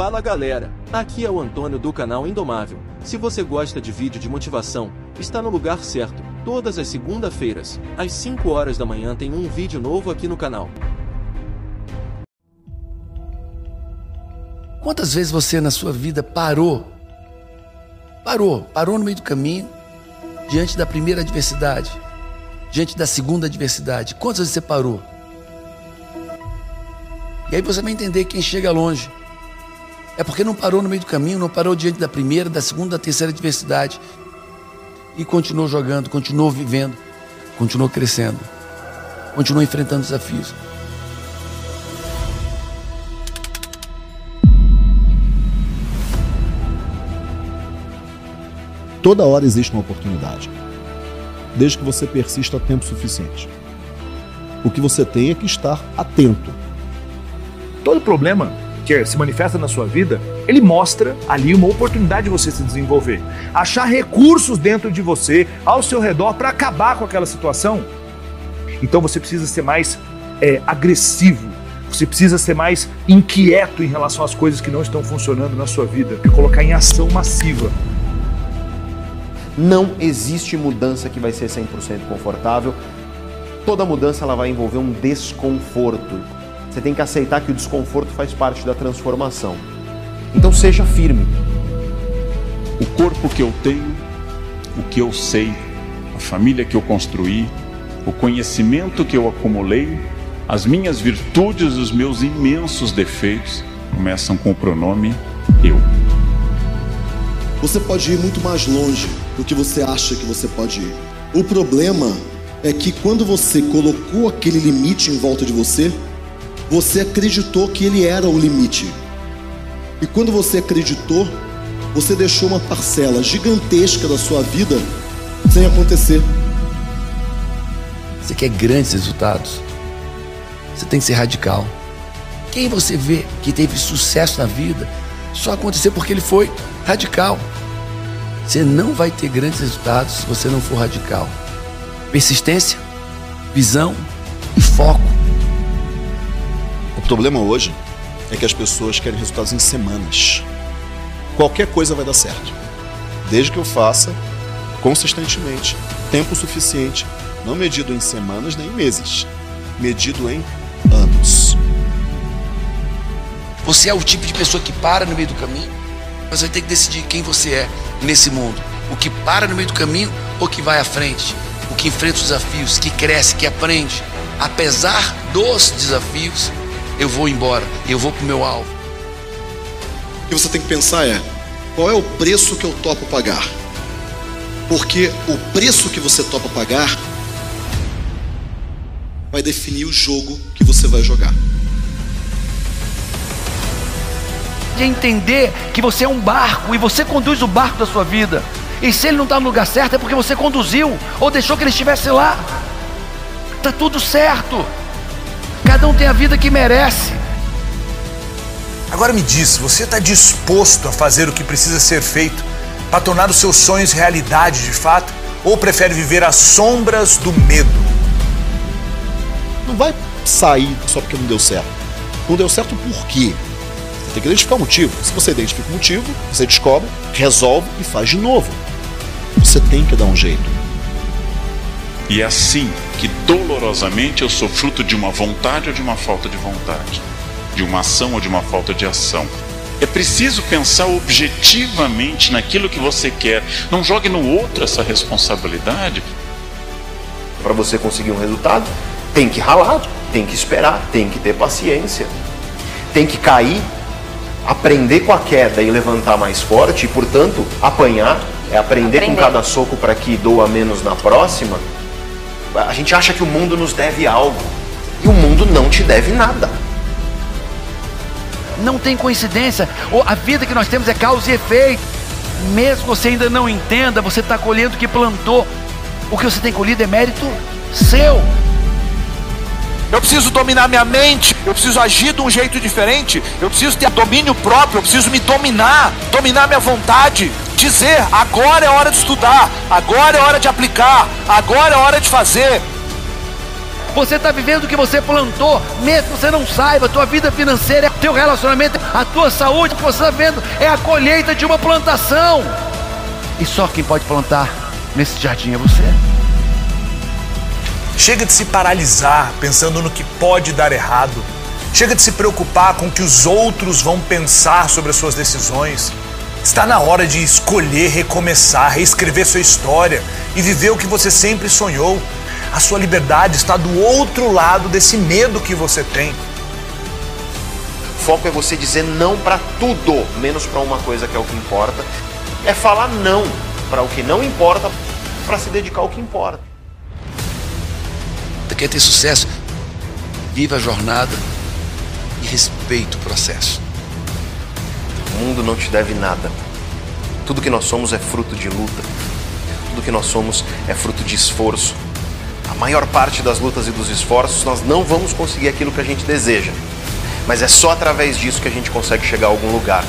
Fala galera, aqui é o Antônio do canal Indomável. Se você gosta de vídeo de motivação, está no lugar certo. Todas as segunda-feiras, às 5 horas da manhã tem um vídeo novo aqui no canal. Quantas vezes você na sua vida parou? Parou, parou no meio do caminho, diante da primeira adversidade, diante da segunda adversidade. Quantas vezes você parou? E aí você vai entender quem chega longe. É porque não parou no meio do caminho, não parou diante da primeira, da segunda, da terceira adversidade. E continuou jogando, continuou vivendo, continuou crescendo, continuou enfrentando desafios. Toda hora existe uma oportunidade, desde que você persista tempo suficiente. O que você tem é que estar atento. Todo problema que se manifesta na sua vida, ele mostra ali uma oportunidade de você se desenvolver. Achar recursos dentro de você, ao seu redor, para acabar com aquela situação. Então você precisa ser mais é, agressivo, você precisa ser mais inquieto em relação às coisas que não estão funcionando na sua vida e colocar em ação massiva. Não existe mudança que vai ser 100% confortável. Toda mudança ela vai envolver um desconforto. Você tem que aceitar que o desconforto faz parte da transformação. Então seja firme. O corpo que eu tenho, o que eu sei, a família que eu construí, o conhecimento que eu acumulei, as minhas virtudes, os meus imensos defeitos começam com o pronome eu. Você pode ir muito mais longe do que você acha que você pode ir. O problema é que quando você colocou aquele limite em volta de você, você acreditou que ele era o limite. E quando você acreditou, você deixou uma parcela gigantesca da sua vida sem acontecer. Você quer grandes resultados? Você tem que ser radical. Quem você vê que teve sucesso na vida só aconteceu porque ele foi radical. Você não vai ter grandes resultados se você não for radical. Persistência, visão e foco. O problema hoje é que as pessoas querem resultados em semanas. Qualquer coisa vai dar certo, desde que eu faça consistentemente, tempo suficiente, não medido em semanas nem em meses, medido em anos. Você é o tipo de pessoa que para no meio do caminho, mas vai ter que decidir quem você é nesse mundo. O que para no meio do caminho ou que vai à frente, o que enfrenta os desafios, que cresce, que aprende. Apesar dos desafios, eu vou embora, eu vou para o meu alvo. O que você tem que pensar é: qual é o preço que eu topo pagar? Porque o preço que você topa pagar vai definir o jogo que você vai jogar. De entender que você é um barco e você conduz o barco da sua vida. E se ele não está no lugar certo é porque você conduziu ou deixou que ele estivesse lá. Tá tudo certo. Cada um tem a vida que merece. Agora me diz, você está disposto a fazer o que precisa ser feito para tornar os seus sonhos realidade de fato? Ou prefere viver às sombras do medo? Não vai sair só porque não deu certo. Não deu certo por quê? Você tem que identificar o motivo. Se você identifica o motivo, você descobre, resolve e faz de novo. Você tem que dar um jeito. E é assim que dolorosamente eu sou fruto de uma vontade ou de uma falta de vontade, de uma ação ou de uma falta de ação. É preciso pensar objetivamente naquilo que você quer. Não jogue no outro essa responsabilidade. Para você conseguir um resultado, tem que ralar, tem que esperar, tem que ter paciência. Tem que cair, aprender com a queda e levantar mais forte, e portanto, apanhar, é aprender, aprender. com cada soco para que doa menos na próxima. A gente acha que o mundo nos deve algo, e o mundo não te deve nada. Não tem coincidência. A vida que nós temos é causa e efeito. Mesmo que você ainda não entenda, você está colhendo o que plantou. O que você tem colhido é mérito seu. Eu preciso dominar minha mente, eu preciso agir de um jeito diferente, eu preciso ter domínio próprio, eu preciso me dominar, dominar minha vontade, dizer agora é hora de estudar, agora é hora de aplicar, agora é hora de fazer. Você está vivendo o que você plantou, mesmo que você não saiba. Tua vida financeira, teu relacionamento, a tua saúde, o que você está vendo é a colheita de uma plantação. E só quem pode plantar nesse jardim é você. Chega de se paralisar pensando no que pode dar errado. Chega de se preocupar com o que os outros vão pensar sobre as suas decisões. Está na hora de escolher recomeçar, reescrever sua história e viver o que você sempre sonhou. A sua liberdade está do outro lado desse medo que você tem. O foco é você dizer não para tudo, menos para uma coisa que é o que importa. É falar não para o que não importa, para se dedicar ao que importa. Quer ter sucesso? Viva a jornada e respeite o processo. Mundo não te deve nada. Tudo que nós somos é fruto de luta. Tudo que nós somos é fruto de esforço. A maior parte das lutas e dos esforços nós não vamos conseguir aquilo que a gente deseja. Mas é só através disso que a gente consegue chegar a algum lugar.